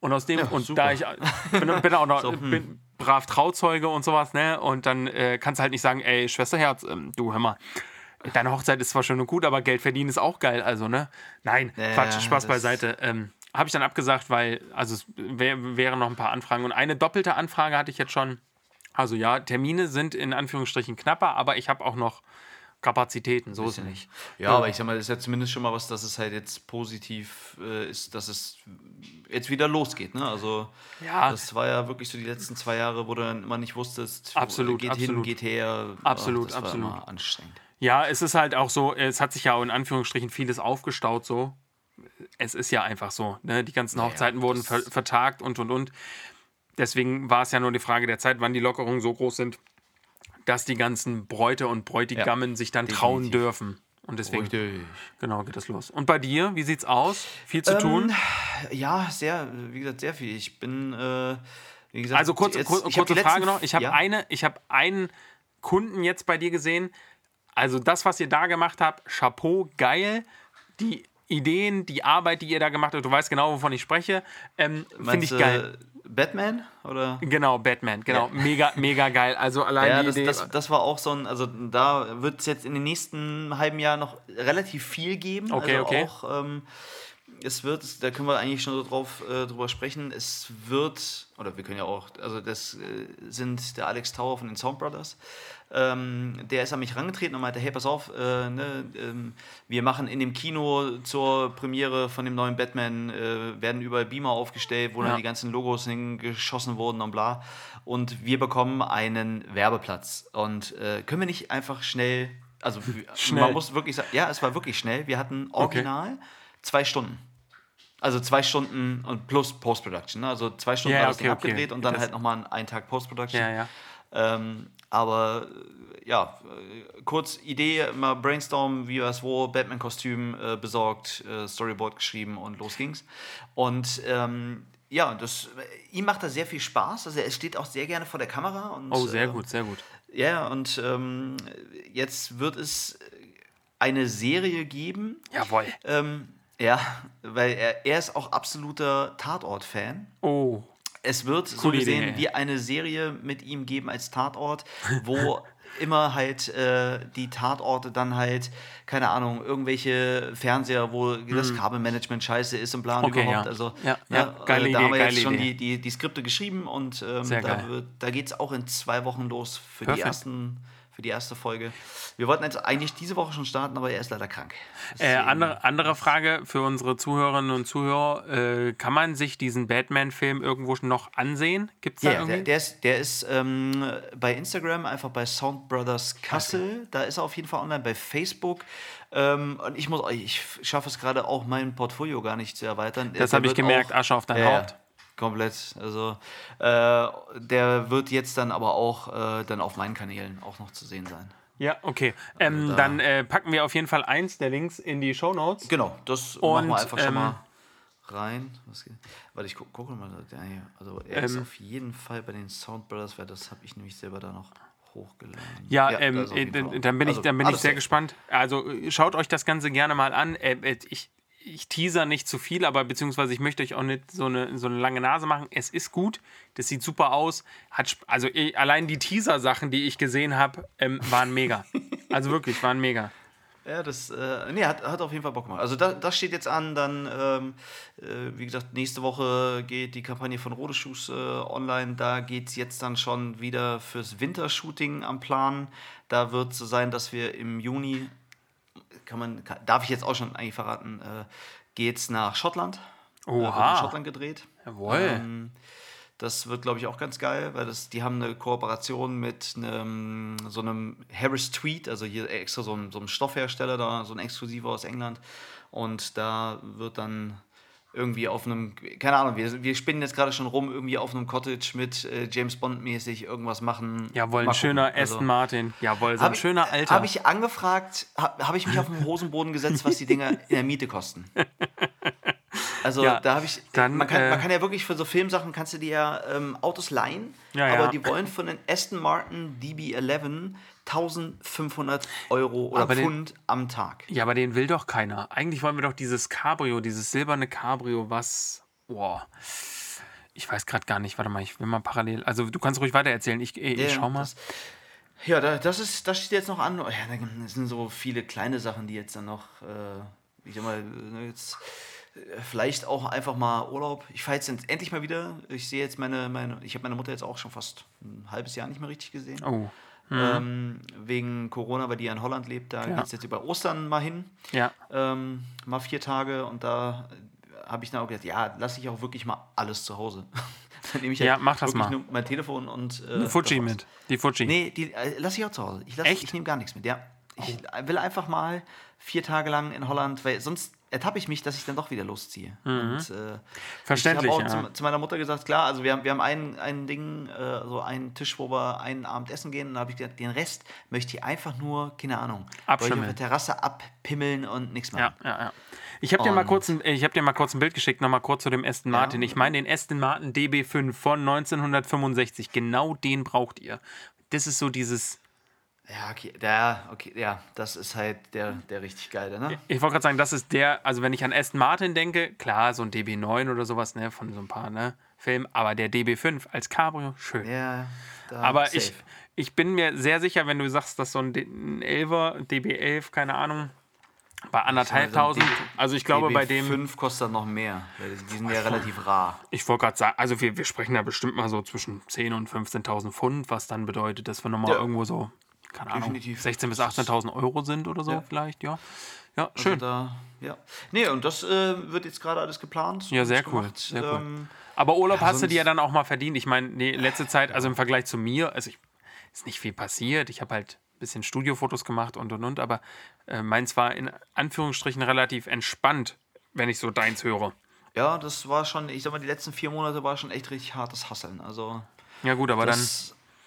Und aus dem, ja, und super. da ich bin, bin auch noch so, hm. bin brav Trauzeuge und sowas, ne? Und dann äh, kannst du halt nicht sagen, ey, Schwesterherz, ähm, du hör mal, deine Hochzeit ist zwar schön und gut, aber Geld verdienen ist auch geil, also, ne? Nein, ja, Quatsch, Spaß beiseite. Ähm, Habe ich dann abgesagt, weil, also es wär, wären noch ein paar Anfragen. Und eine doppelte Anfrage hatte ich jetzt schon. Also ja, Termine sind in Anführungsstrichen knapper, aber ich habe auch noch Kapazitäten, so ist es nicht. Ja, aber ich sag mal, das ist ja zumindest schon mal was, dass es halt jetzt positiv äh, ist, dass es jetzt wieder losgeht. Ne? Also, Ja. das war ja wirklich so die letzten zwei Jahre, wo du dann immer nicht wusstest, Absolut, geht hin, absolut. geht her. Absolut, das war absolut. immer anstrengend. Ja, es ist halt auch so, es hat sich ja auch in Anführungsstrichen vieles aufgestaut so. Es ist ja einfach so. Ne? Die ganzen Ja, Hochzeiten wurden das- ver vertagt und und und. Deswegen war es ja nur die Frage der Zeit, wann die Lockerungen so groß sind, dass die ganzen Bräute und Bräutigammen sich dann trauen definitiv. dürfen. Und deswegen, Richtig. genau, geht das los. Und bei dir, wie sieht's aus? Viel Ähm, zu tun? Ja, sehr, wie gesagt, sehr viel. Ich bin, äh, wie gesagt, Also kurze, jetzt- kurze Frage letzten- noch. Ich habe ja? eine, ich habe einen Kunden jetzt bei dir gesehen. Also das, was ihr da gemacht habt, Chapeau, geil. Die Ideen, die Arbeit, die ihr da gemacht habt, du weißt genau, wovon ich spreche, ähm, finde ich geil. Batman? Oder? Genau, Batman, genau, mega, mega geil. Also allein Ja, die das, Idee. das, das war auch so ein, also da wird es jetzt in den nächsten halben Jahr noch relativ viel geben. Okay, also okay. Auch, ähm, es wird, da können wir eigentlich schon so drauf, äh, drüber sprechen, es wird, oder wir können ja auch, also das äh, sind der Alex Tower von den Sound Brothers, ähm, der ist an mich rangetreten und meinte, hey, pass auf, äh, ne, ähm, wir machen in dem Kino zur Premiere von dem neuen Batman, äh, werden überall Beamer aufgestellt, wo Ja. dann die ganzen Logos hingeschossen wurden und bla. Und wir bekommen einen Werbeplatz. Und äh, können wir nicht einfach schnell, also Schnell. man muss wirklich sagen, ja, es war wirklich schnell. Wir hatten original zwei Stunden. Also zwei Stunden und plus Post-Production. Ne? Also zwei Stunden Ja, war das okay, okay. abgedreht und dann Das- halt nochmal einen Tag Post-Production. ja, ja. Ähm, aber äh, ja, äh, kurz Idee, immer Brainstorm, wie was wo, Batman-Kostüm äh, besorgt, äh, Storyboard geschrieben und los ging's. Und ähm, ja, das, äh, ihm macht das sehr viel Spaß. Also er steht auch sehr gerne vor der Kamera. Und, Oh, sehr äh, gut, sehr gut. Ja, und ähm, jetzt wird es eine Serie geben. Jawohl. Ähm, ja, weil er, er ist auch absoluter Tatort-Fan. Oh, Es wird so Coole gesehen Idee. wie eine Serie mit ihm geben als Tatort, wo immer halt äh, die Tatorte dann halt, keine Ahnung, irgendwelche Fernseher, wo das Kabelmanagement scheiße ist und bla und Mhm. Okay, überhaupt. ja. Also, Ja, ne, ja, geile äh, da Idee, haben wir jetzt schon die, die, die Skripte geschrieben und ähm, da, wird- da geht es auch in zwei Wochen los für die, Perfekt. ersten, für die erste Folge. Wir wollten jetzt eigentlich diese Woche schon starten, aber er ist leider krank. Äh, andere, andere Frage für unsere Zuhörerinnen und Zuhörer. Äh, kann man sich diesen Batman-Film irgendwo noch ansehen? Gibt es da Ja, irgendwie? der, der ist, der ist ähm, bei Instagram einfach bei Sound Brothers Kassel. Da ist er auf jeden Fall online bei Facebook. Ähm, und ich muss, ich schaffe es gerade auch, mein Portfolio gar nicht zu erweitern. das habe ich gemerkt, auch- Asche auf dein Ja, Haupt. Komplett. Also äh, der wird jetzt dann aber auch äh, dann auf meinen Kanälen auch noch zu sehen sein. Ja, okay. Ähm, da- dann äh, packen wir auf jeden Fall eins der Links in die Show Notes. Genau, das Und, machen wir einfach schon ähm, mal rein. Warte, ich gu gucke mal. Der hier. Also er ist Ähm, auf jeden Fall bei den Sound Brothers, weil das habe ich nämlich selber da noch hochgeladen. Ja, da ähm, ist äh, dann bin ich, Also, dann bin ich alles sehr gespannt. Also äh, schaut euch das Ganze gerne mal an. Äh, ich, ich teaser nicht zu viel, aber beziehungsweise ich möchte euch auch nicht so eine, so eine lange Nase machen. Es ist gut, das sieht super aus. Hat, also eh, allein die Teaser-Sachen, die ich gesehen habe, ähm, waren mega. also wirklich, waren mega. Ja, das äh, nee, hat, hat auf jeden Fall Bock gemacht. Also da, das steht jetzt an, dann, ähm, äh, wie gesagt, nächste Woche geht die Kampagne von Rodeschuss äh, online. Da geht es jetzt dann schon wieder fürs Wintershooting am Plan. Da wird es so sein, dass wir im Juni, kann man, kann, darf ich jetzt auch schon eigentlich verraten, äh, geht es nach Schottland. Äh, wird in Oha. Schottland gedreht. Jawohl. Ähm, das wird, glaube ich, auch ganz geil, weil das, die haben eine Kooperation mit einem, so einem Harris Tweed, also hier extra so ein, so ein Stoffhersteller, da, so ein exklusiver aus England. Und da wird dann irgendwie auf einem, keine Ahnung, wir, wir spinnen jetzt gerade schon rum, irgendwie auf einem Cottage mit äh, James Bond mäßig irgendwas machen. Jawohl, ein schöner. Also, Aston Martin. Jawohl, so ein ich- schöner Alter. Habe ich angefragt, habe hab ich mich auf den Hosenboden gesetzt, was die Dinger in der Miete kosten. Also Ja, da habe ich, dann, man, kann, äh, man kann ja wirklich für so Filmsachen, kannst du dir ja ähm, Autos leihen, Ja, aber die wollen von den Aston Martin DB11 1500 Euro oder Aber den- Pfund am Tag. Ja, aber den will doch keiner. Eigentlich wollen wir doch dieses Cabrio, dieses silberne Cabrio, was. Boah. Ich weiß gerade gar nicht. Warte mal, ich will mal parallel. Also, du kannst ruhig weiter erzählen. Ich, ich Ja, schau mal. Das, ja, da, das, ist, das steht jetzt noch an. Ja, da sind so viele kleine Sachen, die jetzt dann noch, äh, ich sag mal, äh, jetzt äh, vielleicht auch einfach mal Urlaub. Ich fahre jetzt endlich mal wieder. Ich sehe jetzt meine, meine ich habe meine Mutter jetzt auch schon fast ein halbes Jahr nicht mehr richtig gesehen. Oh. Ähm, wegen Corona, weil die ja in Holland lebt. Da Ja. geht es jetzt über Ostern mal hin, Ja. ähm, mal vier Tage und da habe ich dann auch gedacht, ja, lasse ich auch wirklich mal alles zu Hause. dann nehme ich Ja, halt mach das mal. nur mein Telefon und äh, Eine Fuji mit. Die Fuji. Nee, die äh, lasse ich auch zu Hause. Ich, lass- Echt? ich nehme gar nichts mit, ja. Ich Oh. will einfach mal vier Tage lang in Holland, weil sonst ertappe ich mich, dass ich dann doch wieder losziehe. Und, äh, Mhm. Verständlich, ich habe ja. auch zu, zu meiner Mutter gesagt, klar, also wir haben, wir haben ein, ein Ding, äh, so einen Tisch, wo wir einen Abend essen gehen. Und da habe ich gesagt, den Rest möchte ich einfach nur, keine Ahnung, euch auf Abschimmeln. der Terrasse abpimmeln und nichts machen. Ja, ja, ja. Ich habe dir, mal Und- kurz ein- ich hab dir mal kurz ein Bild geschickt, nochmal kurz zu dem Aston Martin. Ich meine den Aston Martin DB5 von 1965. Genau den braucht ihr. Das ist so dieses. Ja, okay, der, okay, ja, das ist halt der, der richtig geile, ne? Ich wollte gerade sagen, das ist der, also wenn ich an Aston Martin denke, klar, so ein DB9 oder sowas, ne, von so ein paar, ne, Filmen, aber der DB5 als Cabrio, schön. Ja, aber safe. ich, ich bin mir sehr sicher, wenn du sagst, dass so ein, D- ein 11er, DB11, keine Ahnung, bei anderthalb tausend, also ich glaube bei dem, 5 kostet noch mehr, weil die sind ja relativ rar. ich wollte gerade sagen, also wir, wir sprechen da bestimmt mal so zwischen 10.000 und 15.000 Pfund, was dann bedeutet, dass wir nochmal Ja. irgendwo so, keine Ahnung, Definitiv. 16.000 bis 18.000 Euro sind oder so Ja. vielleicht, ja. Ja, Also schön. Da, ja. Nee, und das äh, wird jetzt gerade alles geplant. Ja, sehr cool, gemacht. sehr cool. Ähm, Aber Urlaub Ja, hast du dir ja dann auch mal verdient. Ich meine, die letzte Zeit, also im Vergleich zu mir, also ich, ist nicht viel passiert. Ich habe halt ein bisschen Studiofotos gemacht und und und, aber äh, meins war in Anführungsstrichen relativ entspannt, wenn ich so deins höre. ja, das war schon, ich sag mal, die letzten vier Monate war schon echt richtig hartes Hasseln. Also Ja, gut, aber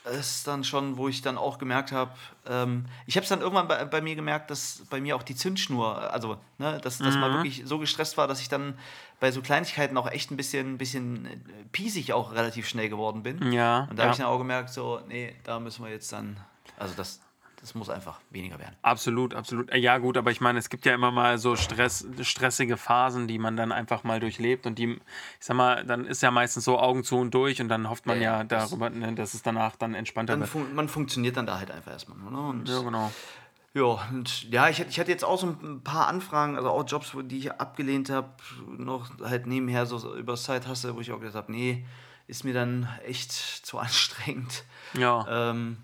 das ist dann schon, wo ich dann auch gemerkt habe, ähm, ich habe es dann irgendwann bei, bei mir gemerkt, dass bei mir auch die Zündschnur, also, ne, dass, dass Mhm. man wirklich so gestresst war, dass ich dann bei so Kleinigkeiten auch echt ein bisschen, bisschen äh, piesig auch relativ schnell geworden bin. Ja, Und da habe ich ja dann auch gemerkt, so, nee, da müssen wir jetzt dann, also das, das muss einfach weniger werden. absolut, absolut. Ja, gut, aber ich meine, es gibt ja immer mal so Stress, stressige Phasen, die man dann einfach mal durchlebt und die, ich sag mal, dann ist ja meistens so Augen zu und durch und dann hofft man Ja, ja, ja, das- darüber, ne, dass es danach dann entspannter Dann wird. fun man funktioniert dann da halt einfach erstmal. Ne? Ja, genau. ja, und ja, ich, hatte- ich hatte jetzt auch so ein paar Anfragen, also auch Jobs, die ich abgelehnt habe, noch halt nebenher so, über Side Hustle, wo ich auch gesagt habe, nee, ist mir dann echt zu anstrengend. Ja. Ähm,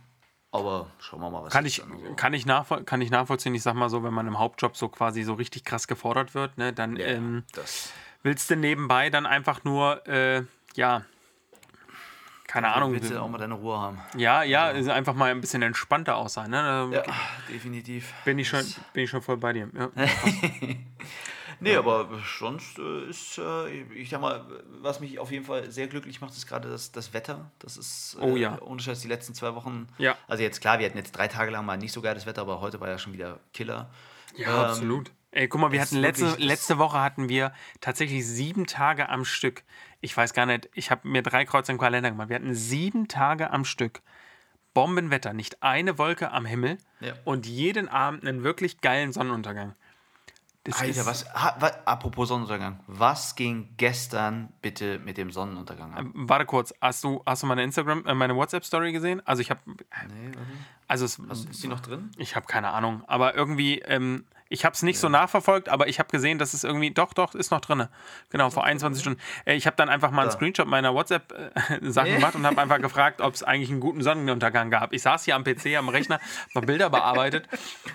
aber schauen wir mal, was Kann ich, so- kann, ich nachvoll kann ich nachvollziehen. Ich sag mal so, wenn man im Hauptjob so quasi so richtig krass gefordert wird, ne, dann Ja, ähm, willst du nebenbei dann einfach nur, äh, ja, keine Ahnung. willst du auch mal deine Ruhe haben. Ja, ja, ist einfach mal ein bisschen entspannter aus sein. Ne? Da Ja, definitiv. bin, ich schon, bin ich schon voll bei dir. Ja. Nee, aber sonst äh, ist, äh, ich sag mal, was mich auf jeden Fall sehr glücklich macht, ist gerade das, das Wetter. Das ist äh, Oh ja. ohne Scheiß die letzten zwei Wochen. Ja. Also jetzt klar, wir hatten jetzt drei Tage lang mal nicht so geiles Wetter, aber heute war ja schon wieder Killer. Ja, Ähm, absolut. Ey, guck mal, wir hatten letzte, letzte Woche hatten wir tatsächlich sieben Tage am Stück. Ich weiß gar nicht, ich habe mir drei Kreuze im Kalender gemacht. Wir hatten sieben Tage am Stück. Bombenwetter, nicht eine Wolke am Himmel Ja. und jeden Abend einen wirklich geilen Sonnenuntergang. Das Alter, was, ha, wa, apropos Sonnenuntergang, was ging gestern bitte mit dem Sonnenuntergang ab? Warte kurz, hast du, hast du meine Instagram, äh, meine WhatsApp-Story gesehen? Also ich habe, Nee, also es, Ist die noch drin? Ich habe keine Ahnung, aber irgendwie, ähm, ich habe es nicht so nachverfolgt, aber ich habe gesehen, dass es irgendwie, doch, doch, ist noch drin. Genau, vor 21 Stunden. Äh, ich habe dann einfach mal einen. Screenshot meiner WhatsApp-Sachen Nee. gemacht und habe einfach gefragt, ob es eigentlich einen guten Sonnenuntergang gab. Ich saß hier am PC, am Rechner, habe Bilder bearbeitet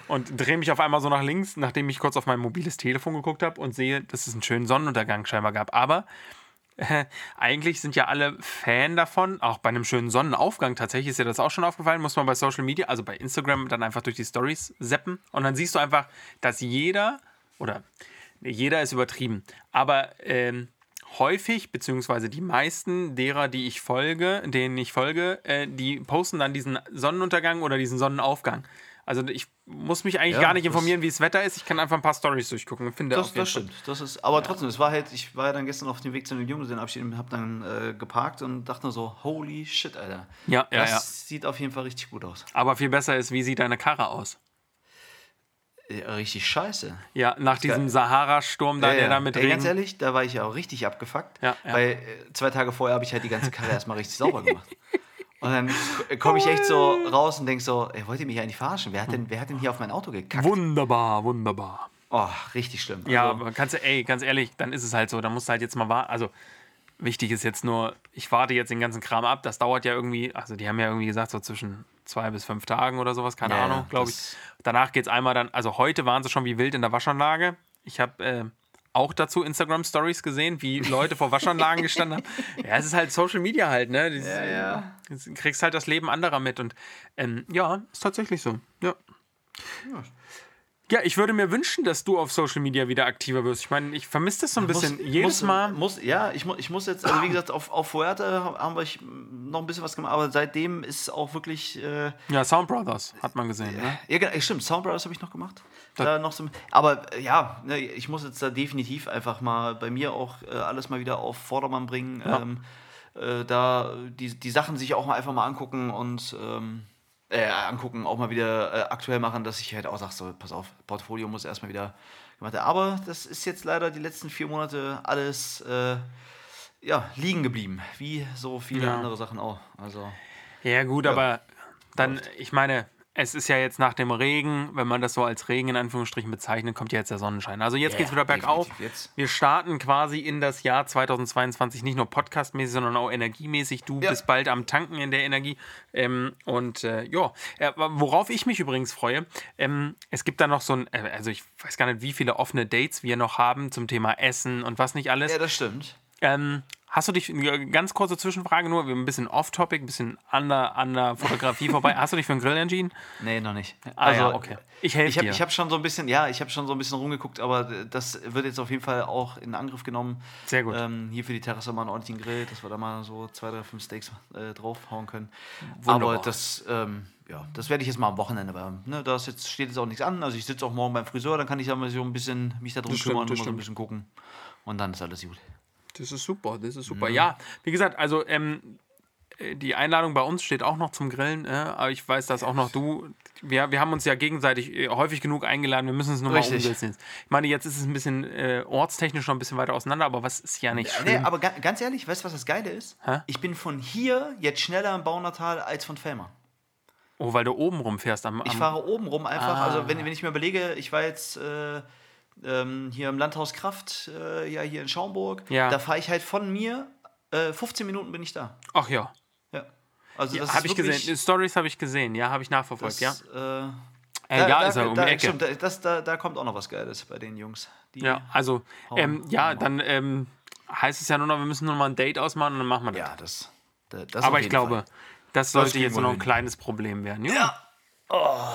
und drehe mich auf einmal so nach links, nachdem ich kurz auf mein mobiles Telefon geguckt habe und sehe, dass es einen schönen Sonnenuntergang scheinbar gab. Aber eigentlich sind ja alle Fan davon, auch bei einem schönen Sonnenaufgang tatsächlich ist ja das auch schon aufgefallen, muss man bei Social Media, also bei Instagram dann einfach durch die Stories seppen und dann siehst du einfach, dass jeder, oder jeder ist übertrieben, aber ähm, häufig, beziehungsweise die meisten derer, die ich folge, denen ich folge, äh, die posten dann diesen Sonnenuntergang oder diesen Sonnenaufgang. Also ich muss mich eigentlich Ja, gar nicht informieren, wie das Wetter ist. Ich kann einfach ein paar Stories durchgucken und finde Das, auf jeden das stimmt. Das ist, aber trotzdem, es war halt, ich war ja dann gestern auf dem Weg zu einem Junggesellenabschied und hab dann äh, geparkt und dachte nur so, holy shit, Alter. Ja, ja, das ja. sieht auf jeden Fall richtig gut aus. Aber viel besser ist, wie sieht deine Karre aus? Richtig scheiße. Ja, nach diesem Sahara-Sturm da, Ja, der ja. da mit Ey, Regen. ganz ehrlich, da war ich ja auch richtig abgefuckt. Ja, ja. Weil äh, zwei Tage vorher habe ich halt die ganze Karre erstmal richtig sauber gemacht. Und dann komme ich echt so raus und denke so, ey, wollt ihr mich eigentlich verarschen? Wer hat denn, wer hat denn hier auf mein Auto gekackt? Wunderbar, wunderbar. Oh, richtig schlimm. Ja, Also, aber kannst du, ey, ganz ehrlich, dann ist es halt so, da musst du halt jetzt mal warten. Also, Wichtig ist jetzt nur, ich warte jetzt den ganzen Kram ab. Das dauert ja irgendwie, also die haben ja irgendwie gesagt, so zwischen zwei bis fünf Tagen oder sowas, keine Ja, Ahnung, glaube ich. Danach geht es einmal dann, also heute waren sie schon wie wild in der Waschanlage. Ich habe äh, auch dazu Instagram-Stories gesehen, wie Leute vor Waschanlagen gestanden haben. Ja, es ist halt Social Media halt, ne? Das, Ja, ja. Du kriegst halt das Leben anderer mit und ähm, ja, ist tatsächlich so. Ja. Ja, ich würde mir wünschen, dass du auf Social Media wieder aktiver wirst. Ich meine, ich vermisse das so ein bisschen. Muss- Jedes muss, Mal. Muss, ja, ich, mu ich muss jetzt, also wie gesagt, auf, auf Fuerte haben wir noch ein bisschen was gemacht, aber seitdem ist auch wirklich. Äh, Ja, Sound Brothers hat man gesehen. Ne? ja, genau, stimmt, Sound Brothers habe ich noch gemacht. Da noch so, aber äh, ja, ne, ich muss jetzt da definitiv einfach mal bei mir auch äh, alles mal wieder auf Vordermann bringen. Ja. Ähm, äh, da die, die Sachen sich auch mal einfach mal angucken und ähm, äh, angucken, auch mal wieder äh, aktuell machen, dass ich halt auch sage, so, pass auf, Portfolio muss erstmal wieder gemacht werden. Aber das ist jetzt leider die letzten vier Monate alles äh, ja, liegen geblieben, wie so viele Ja. andere Sachen auch. Also Ja, gut, aber dann, ich meine, es ist ja jetzt nach dem Regen, wenn man das so als Regen in Anführungsstrichen bezeichnet, kommt ja jetzt der Sonnenschein. Also jetzt Ja, geht's wieder bergauf. Wir starten quasi in das Jahr 2022 nicht nur podcastmäßig, sondern auch energiemäßig. Du Ja. bist bald am Tanken in der Energie. Ähm, und äh, ja, äh, worauf ich mich übrigens freue, ähm, es gibt da noch so ein, äh, also ich weiß gar nicht, wie viele offene Dates wir noch haben zum Thema Essen und was nicht alles. ja, das stimmt. Ähm, hast du dich, eine ganz kurze Zwischenfrage nur, wir ein bisschen off-topic, ein bisschen an der, an der Fotografie vorbei. Hast du dich für einen Grill entschieden? Nee, noch nicht. Ah ja, okay. Ich helfe Ich habe dir. ich hab schon so ein bisschen, ja, ich habe schon so ein bisschen rumgeguckt, aber das wird jetzt auf jeden Fall auch in Angriff genommen. Sehr gut. Ähm, hier für die Terrasse mal einen ordentlichen Grill, dass wir da mal so zwei, drei, fünf Steaks äh, draufhauen können. Wunderbar. Aber das, ähm, ja, das werde ich jetzt mal am Wochenende, weil ne, da ist jetzt, steht jetzt auch nichts an. Also ich sitze auch morgen beim Friseur, dann kann ich ja mal so ein bisschen mich Das stimmt, kümmern das und mal so ein bisschen gucken. Und dann ist alles gut. Das ist super, das ist Mhm. super. Ja, wie gesagt, also ähm, äh, die Einladung bei uns steht auch noch zum Grillen, äh, aber ich weiß, dass auch noch du, wir, wir haben uns ja gegenseitig äh, häufig genug eingeladen, wir müssen es nur mal Richtig. umsetzen. jetzt. Ich meine, jetzt ist es ein bisschen äh, ortstechnisch noch ein bisschen weiter auseinander, aber was ist ja nicht Nee, schlimm. aber ga ganz ehrlich, weißt du, was das Geile ist? Hä? Ich bin von hier jetzt schneller im Baunatal als von Fellmar. oh, weil du oben rumfährst am, am Ich fahre oben rum einfach. Ah. Also wenn, wenn ich mir überlege, ich war jetzt äh, ähm, hier im Landhaus Kraft, äh, ja hier in Schaumburg, Ja. da fahre ich halt von mir, äh, 15 Minuten bin ich da. Ach ja, Ja. Also ja das habe ist ich gesehen. Stories habe ich gesehen, ja, habe ich nachverfolgt, Das, ja. äh, Äh, da, ja, da, ist er um die da, Ecke. Stimmt, da, das, da, da kommt auch noch was Geiles bei den Jungs. Die, Ja, also, ähm, ja, dann ähm, heißt es ja nur noch, wir müssen nur mal ein Date ausmachen und dann machen wir das. ja, das, da- das auf Aber ich glaube, Fall. das sollte jetzt nur noch ein hin. kleines Problem werden. Ja. Ja. Oh,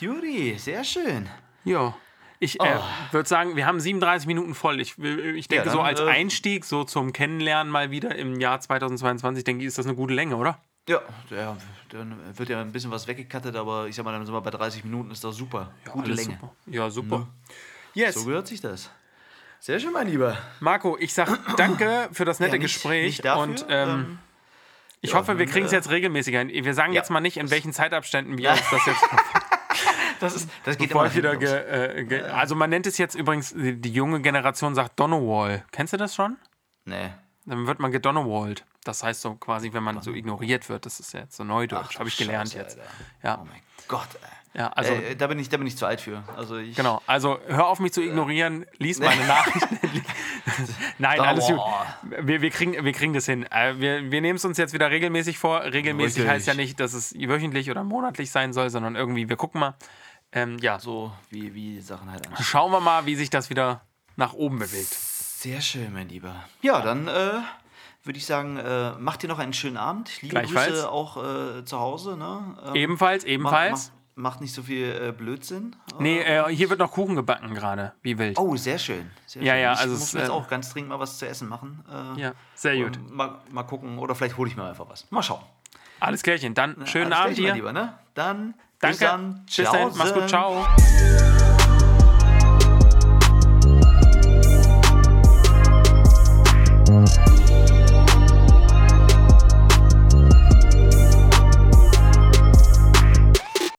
Juri, sehr schön. ja. Ich äh, würde sagen, wir haben 37 Minuten voll. Ich, ich denke, Ja, so als äh, Einstieg, so zum Kennenlernen mal wieder im Jahr 2022, denke ich, ist das eine gute Länge, oder? Ja, ja, dann wird ja ein bisschen was weggekattet, aber ich sag mal, dann sind wir bei 30 Minuten, ist das super. Gute Alles Länge. Super. Ja, super. Yes. So gehört sich das. Sehr schön, mein Lieber. Marco, ich sag danke für das nette Ja, nicht- Gespräch nicht dafür, und ähm, ähm, ich ja, hoffe, wir kriegen es äh, jetzt regelmäßiger hin. Wir sagen ja, jetzt mal nicht, in welchen Zeitabständen wir Ja. uns das jetzt Das, ist, das geht Bevor immer wieder ge, äh, ge, Also man nennt es jetzt übrigens, die, junge Generation sagt Donowall. Kennst du das schon? Nee. Dann wird man gedonowalled. Das heißt so quasi, wenn man so ignoriert wird. Das ist ja jetzt so Neudeutsch, habe ich gelernt Scheiße, jetzt. Alter. Ja, Oh mein Gott, ey. ja also äh, da, bin ich, da bin ich zu alt für. Also ich, genau. Also hör auf mich zu ignorieren, lies meine Nachrichten. Nein, alles gut. Wir, wir, kriegen, wir kriegen das hin. Äh, Wir, wir nehmen es uns jetzt wieder regelmäßig vor. Regelmäßig Richtig. heißt ja nicht, dass es wöchentlich oder monatlich sein soll, sondern irgendwie, wir gucken mal. Ähm, ja, So wie, wie Sachen halt an. schauen wir mal, wie sich das wieder nach oben bewegt. Sehr schön, mein Lieber. Ja, dann äh, würde ich sagen, äh, macht dir noch einen schönen Abend. Liebe. Grüße auch äh, zu Hause. Ne? Ähm, Ebenfalls, ebenfalls. Macht, macht nicht so viel äh, Blödsinn. Nee, äh, hier wird noch Kuchen gebacken gerade, wie wild. Oh, sehr schön. Sehr Ja, schön. ja, ich also es, muss jetzt äh, auch ganz dringend mal was zu essen machen. Äh, Ja, sehr gut. Mal, mal gucken, oder vielleicht hole ich mir einfach was. Mal schauen. Alles klärchen. Dann schönen Alles Abend dir. Lieber, ne? Dann Danke. bis dann. Bis dann. Mach's gut. Ciao.